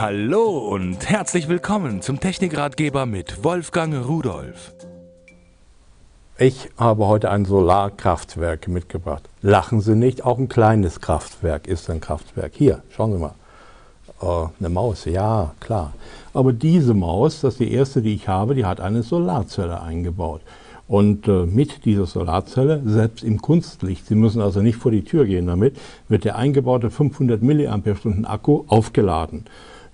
Hallo und herzlich willkommen zum Technikratgeber mit Wolfgang Rudolf. Ich habe heute ein Solarkraftwerk mitgebracht. Lachen Sie nicht, auch ein kleines Kraftwerk ist ein Kraftwerk. Hier, schauen Sie mal. Äh, eine Maus, ja, klar. Aber diese Maus, das ist die erste, die ich habe, die hat eine Solarzelle eingebaut. Und äh, mit dieser Solarzelle, selbst im Kunstlicht, Sie müssen also nicht vor die Tür gehen damit, wird der eingebaute 500 mAh Akku aufgeladen.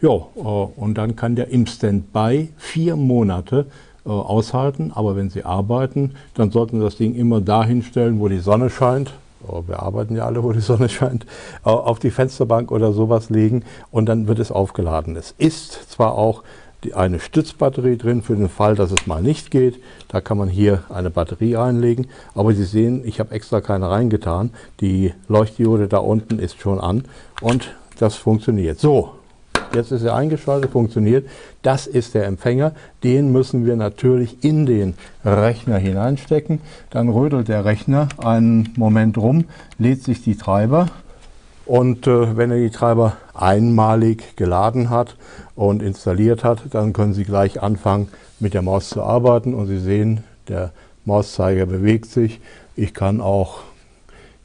Ja, äh, und dann kann der im Standby vier Monate äh, aushalten. Aber wenn Sie arbeiten, dann sollten Sie das Ding immer dahin stellen, wo die Sonne scheint. Oh, wir arbeiten ja alle, wo die Sonne scheint, äh, auf die Fensterbank oder sowas legen und dann wird es aufgeladen. Es ist zwar auch eine Stützbatterie drin für den Fall, dass es mal nicht geht. Da kann man hier eine Batterie einlegen. Aber Sie sehen, ich habe extra keine reingetan. Die Leuchtdiode da unten ist schon an und das funktioniert. So, jetzt ist er eingeschaltet, funktioniert. Das ist der Empfänger. Den müssen wir natürlich in den Rechner hineinstecken. Dann rödelt der Rechner einen Moment rum, lädt sich die Treiber und äh, wenn er die Treiber einmalig geladen hat und installiert hat, dann können Sie gleich anfangen mit der Maus zu arbeiten. Und Sie sehen, der Mauszeiger bewegt sich. Ich kann auch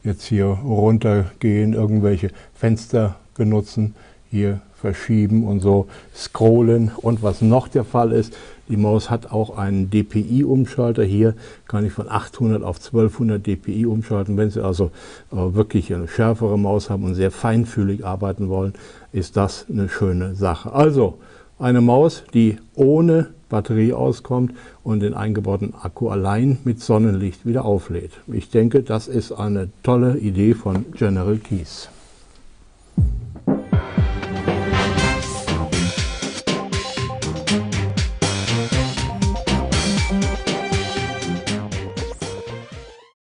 jetzt hier runtergehen, irgendwelche Fenster benutzen, hier verschieben und so scrollen. Und was noch der Fall ist, die Maus hat auch einen DPI-Umschalter. Hier kann ich von 800 auf 1200 DPI umschalten. Wenn Sie also äh, wirklich eine schärfere Maus haben und sehr feinfühlig arbeiten wollen, ist das eine schöne Sache. Also eine Maus, die ohne Batterie auskommt und den eingebauten Akku allein mit Sonnenlicht wieder auflädt. Ich denke, das ist eine tolle Idee von General Keys.